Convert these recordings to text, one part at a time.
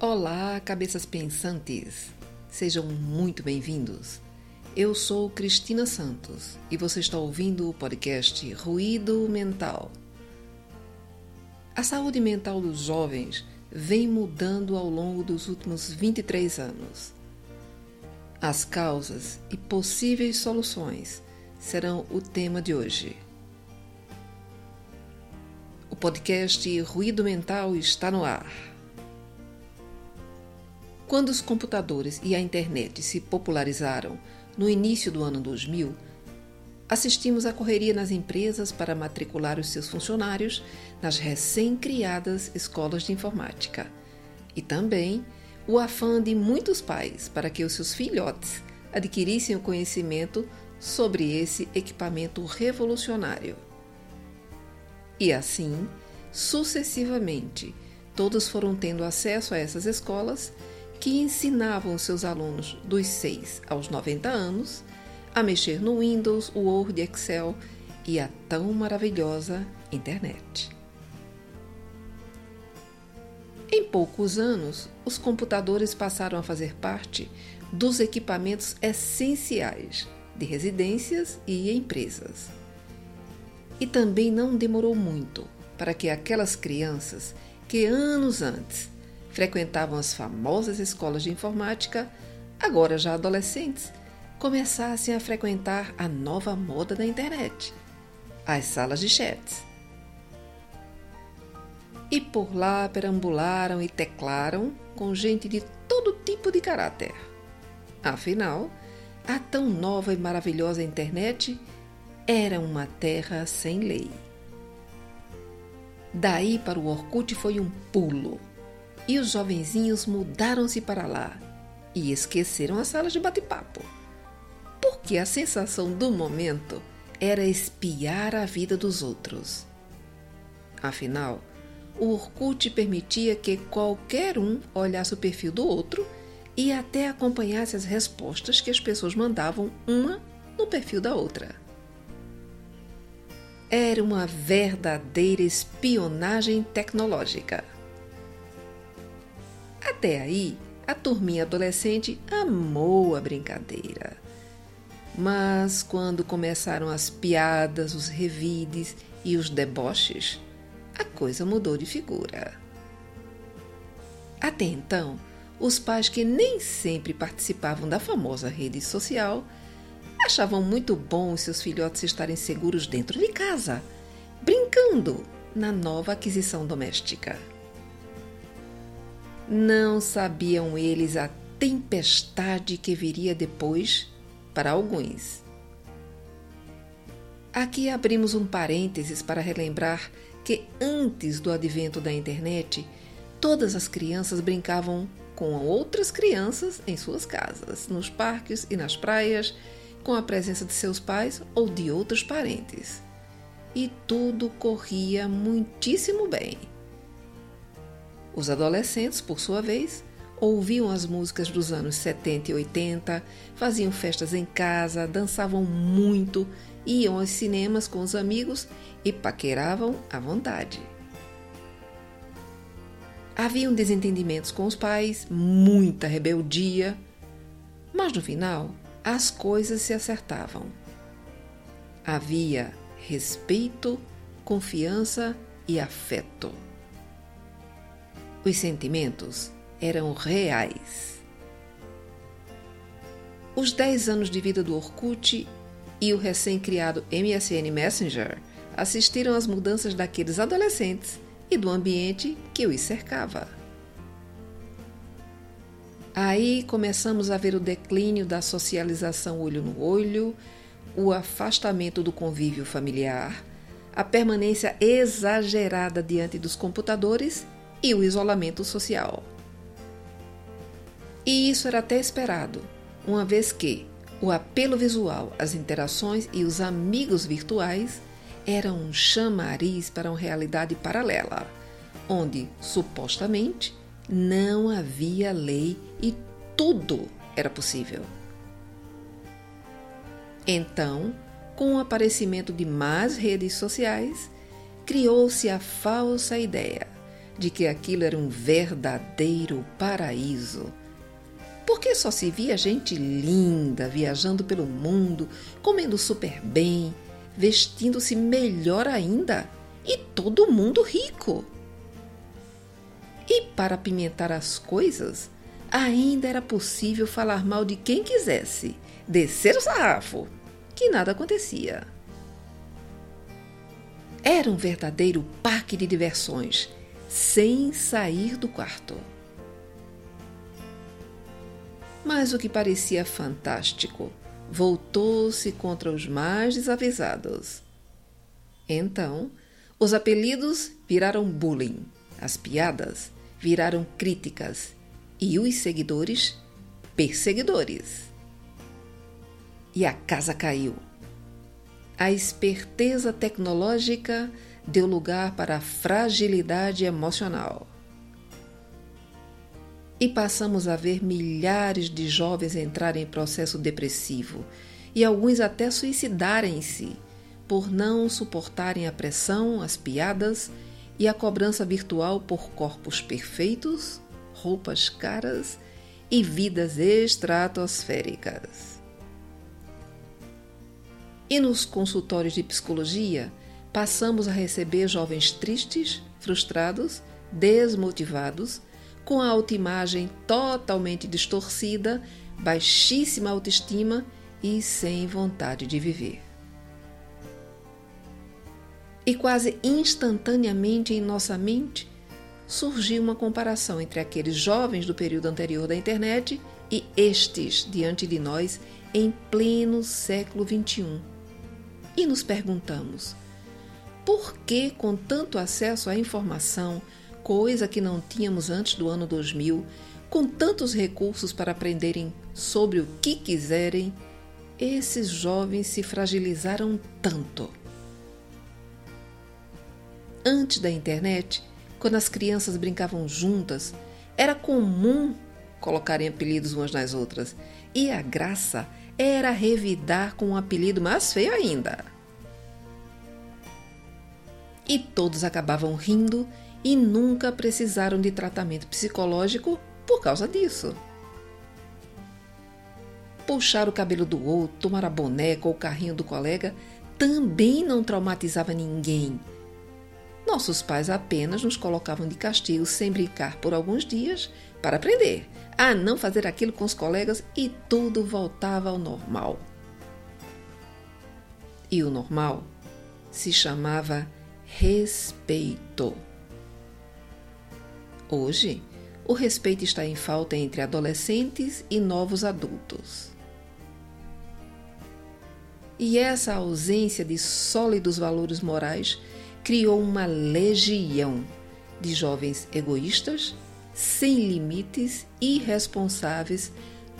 Olá, cabeças pensantes! Sejam muito bem-vindos. Eu sou Cristina Santos e você está ouvindo o podcast Ruído Mental. A saúde mental dos jovens vem mudando ao longo dos últimos 23 anos. As causas e possíveis soluções serão o tema de hoje. O podcast Ruído Mental está no ar. Quando os computadores e a internet se popularizaram no início do ano 2000, assistimos à correria nas empresas para matricular os seus funcionários nas recém-criadas escolas de informática e também o afã de muitos pais para que os seus filhotes adquirissem o conhecimento sobre esse equipamento revolucionário. E assim, sucessivamente, todos foram tendo acesso a essas escolas que ensinavam seus alunos dos 6 aos 90 anos a mexer no Windows, Word, Excel e a tão maravilhosa internet. Em poucos anos, os computadores passaram a fazer parte dos equipamentos essenciais de residências e empresas. E também não demorou muito para que aquelas crianças que anos antes frequentavam as famosas escolas de informática, agora já adolescentes, começassem a frequentar a nova moda da internet, as salas de chats. E por lá perambularam e teclaram com gente de todo tipo de caráter. Afinal, a tão nova e maravilhosa internet era uma terra sem lei. Daí para o Orkut foi um pulo e os jovenzinhos mudaram-se para lá e esqueceram a sala de bate-papo. Porque a sensação do momento era espiar a vida dos outros. Afinal, o Orkut permitia que qualquer um olhasse o perfil do outro e até acompanhasse as respostas que as pessoas mandavam uma no perfil da outra. Era uma verdadeira espionagem tecnológica. Até aí, a turminha adolescente amou a brincadeira. Mas quando começaram as piadas, os revides e os deboches, a coisa mudou de figura. Até então, os pais que nem sempre participavam da famosa rede social achavam muito bom seus filhotes estarem seguros dentro de casa, brincando na nova aquisição doméstica. Não sabiam eles a tempestade que viria depois para alguns. Aqui abrimos um parênteses para relembrar que antes do advento da internet, todas as crianças brincavam com outras crianças em suas casas, nos parques e nas praias, com a presença de seus pais ou de outros parentes. E tudo corria muitíssimo bem. Os adolescentes, por sua vez, ouviam as músicas dos anos 70 e 80, faziam festas em casa, dançavam muito, iam aos cinemas com os amigos e paqueravam à vontade. Haviam desentendimentos com os pais, muita rebeldia, mas no final as coisas se acertavam. Havia respeito, confiança e afeto. Os sentimentos eram reais. Os 10 anos de vida do Orkut e o recém-criado MSN Messenger assistiram às mudanças daqueles adolescentes e do ambiente que os cercava. Aí começamos a ver o declínio da socialização olho no olho, o afastamento do convívio familiar, a permanência exagerada diante dos computadores e o isolamento social. E isso era até esperado, uma vez que o apelo visual, as interações e os amigos virtuais eram um chamariz para uma realidade paralela, onde, supostamente, não havia lei e tudo era possível. Então, com o aparecimento de mais redes sociais, criou-se a falsa ideia de que aquilo era um verdadeiro paraíso. Porque só se via gente linda viajando pelo mundo, comendo super bem, vestindo-se melhor ainda e todo mundo rico. E para apimentar as coisas, ainda era possível falar mal de quem quisesse, descer o sarrafo, que nada acontecia. Era um verdadeiro parque de diversões, sem sair do quarto. Mas o que parecia fantástico voltou-se contra os mais desavisados. Então, os apelidos viraram bullying, as piadas viraram críticas e os seguidores perseguidores. E a casa caiu. A esperteza tecnológica deu lugar para a fragilidade emocional. E passamos a ver milhares de jovens entrarem em processo depressivo e alguns até suicidarem-se por não suportarem a pressão, as piadas e a cobrança virtual por corpos perfeitos, roupas caras e vidas estratosféricas. E nos consultórios de psicologia, passamos a receber jovens tristes, frustrados, desmotivados, com a autoimagem totalmente distorcida, baixíssima autoestima e sem vontade de viver. E quase instantaneamente em nossa mente surgiu uma comparação entre aqueles jovens do período anterior da internet e estes diante de nós em pleno século XXI. E nos perguntamos: por que, com tanto acesso à informação, coisa que não tínhamos antes do ano 2000, com tantos recursos para aprenderem sobre o que quiserem, esses jovens se fragilizaram tanto? Antes da internet, quando as crianças brincavam juntas, era comum colocarem apelidos umas nas outras, e a graça era revidar com um apelido mais feio ainda e todos acabavam rindo e nunca precisaram de tratamento psicológico por causa disso. Puxar o cabelo do outro, tomar a boneca ou o carrinho do colega também não traumatizava ninguém. Nossos pais apenas nos colocavam de castigo sem brincar por alguns dias para aprender a não fazer aquilo com os colegas e tudo voltava ao normal. E o normal se chamava respeito. Hoje, o respeito está em falta entre adolescentes e novos adultos. E essa ausência de sólidos valores morais criou uma legião de jovens egoístas, sem limites, irresponsáveis,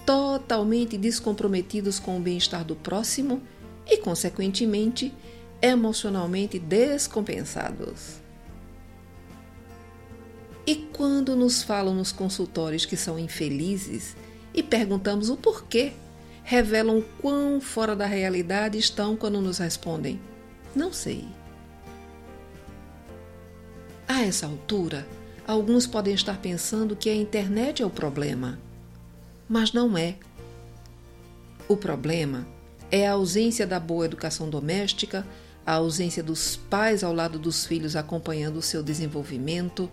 totalmente descomprometidos com o bem-estar do próximo e, consequentemente, emocionalmente descompensados. E quando nos falam nos consultórios que são infelizes e perguntamos o porquê, revelam quão fora da realidade estão quando nos respondem: Não sei. A essa altura, alguns podem estar pensando que a internet é o problema. Mas não é. O problema é a ausência da boa educação doméstica, a ausência dos pais ao lado dos filhos acompanhando o seu desenvolvimento,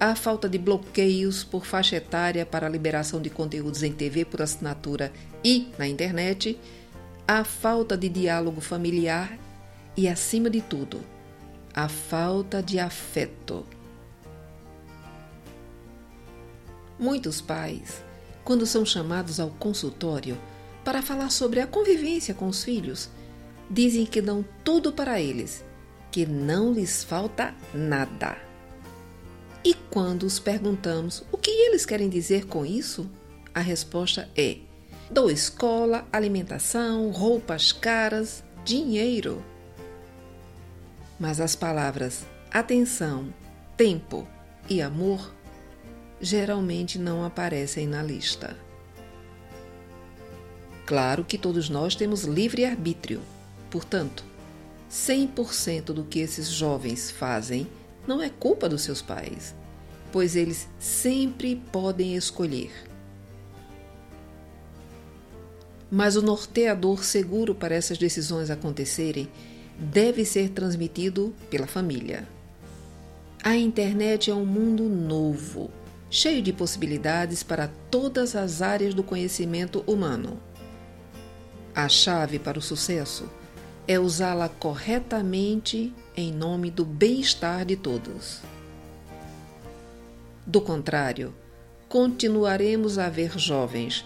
a falta de bloqueios por faixa etária para a liberação de conteúdos em TV por assinatura e na internet, a falta de diálogo familiar e, acima de tudo, a falta de afeto. Muitos pais, quando são chamados ao consultório para falar sobre a convivência com os filhos, dizem que dão tudo para eles, que não lhes falta nada. E quando os perguntamos o que eles querem dizer com isso, a resposta é: dou escola, alimentação, roupas caras, dinheiro. Mas as palavras atenção, tempo e amor geralmente não aparecem na lista. Claro que todos nós temos livre arbítrio Portanto, 100% do que esses jovens fazem não é culpa dos seus pais. pois eles sempre podem escolher. Mas o norteador seguro para essas decisões acontecerem deve ser transmitido pela família. A internet é um mundo novo, cheio de possibilidades para todas as áreas do conhecimento humano. A chave para o sucesso é usá-la corretamente em nome do bem-estar de todos. Do contrário, continuaremos a ver jovens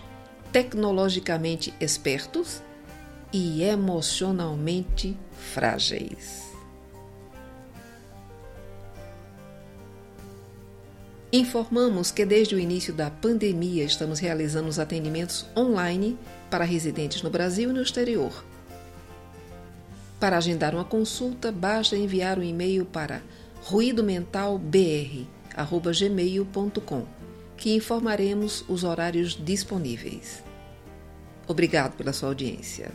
tecnologicamente espertos e emocionalmente frágeis. Informamos que desde o início da pandemia estamos realizando os atendimentos online para residentes no Brasil e no exterior. Para agendar uma consulta, basta enviar um e-mail para ruidomentalbr@gmail.com, que informaremos os horários disponíveis. Obrigado pela sua audiência.